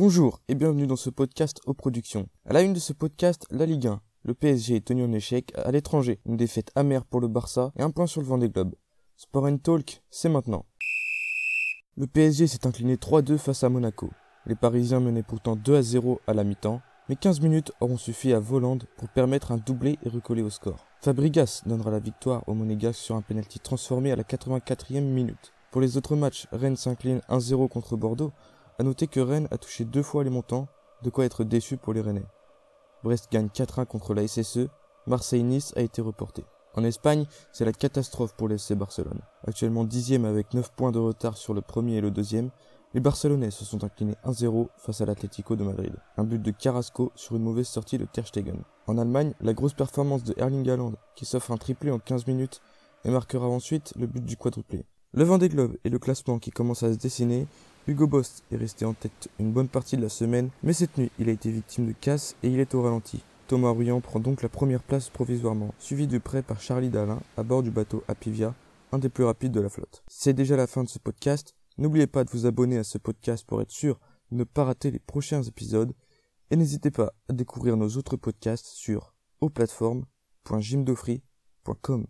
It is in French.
Bonjour et bienvenue dans ce podcast aux productions. À la une de ce podcast, la Ligue 1. Le PSG est tenu en échec à l'étranger, une défaite amère pour le Barça et un point sur le vent des globes. Sport and Talk, c'est maintenant. Le PSG s'est incliné 3-2 face à Monaco. Les Parisiens menaient pourtant 2 à 0 à la mi-temps, mais 15 minutes auront suffi à Voland pour permettre un doublé et recoller au score. Fabrigas donnera la victoire au Monégasque sur un penalty transformé à la 84e minute. Pour les autres matchs, Rennes s'incline 1-0 contre Bordeaux, à noter que Rennes a touché deux fois les montants, de quoi être déçu pour les Rennais. Brest gagne 4-1 contre la SSE, Marseille-Nice a été reporté. En Espagne, c'est la catastrophe pour l'SC Barcelone. Actuellement dixième avec 9 points de retard sur le premier et le deuxième, les Barcelonais se sont inclinés 1-0 face à l'Atlético de Madrid. Un but de Carrasco sur une mauvaise sortie de Ter Stegen. En Allemagne, la grosse performance de Erling Haaland qui s'offre un triplé en 15 minutes et marquera ensuite le but du quadruplé. Le vent des globes et le classement qui commence à se dessiner Hugo Boss est resté en tête une bonne partie de la semaine, mais cette nuit, il a été victime de casse et il est au ralenti. Thomas Ruyant prend donc la première place provisoirement, suivi de près par Charlie Dalin à bord du bateau Apivia, un des plus rapides de la flotte. C'est déjà la fin de ce podcast. N'oubliez pas de vous abonner à ce podcast pour être sûr de ne pas rater les prochains épisodes et n'hésitez pas à découvrir nos autres podcasts sur auplateforme.gymdofree.com.